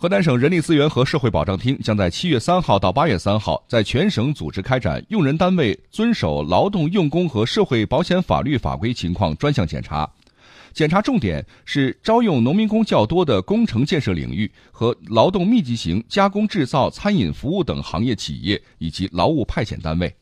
河南省人力资源和社会保障厅将在七月三号到八月三号在全省组织开展用人单位遵守劳动用工和社会保险法律法规情况专项检查。检查重点是招用农民工较多的工程建设领域和劳动密集型加工制造餐饮服务等行业企业以及劳务派遣单位。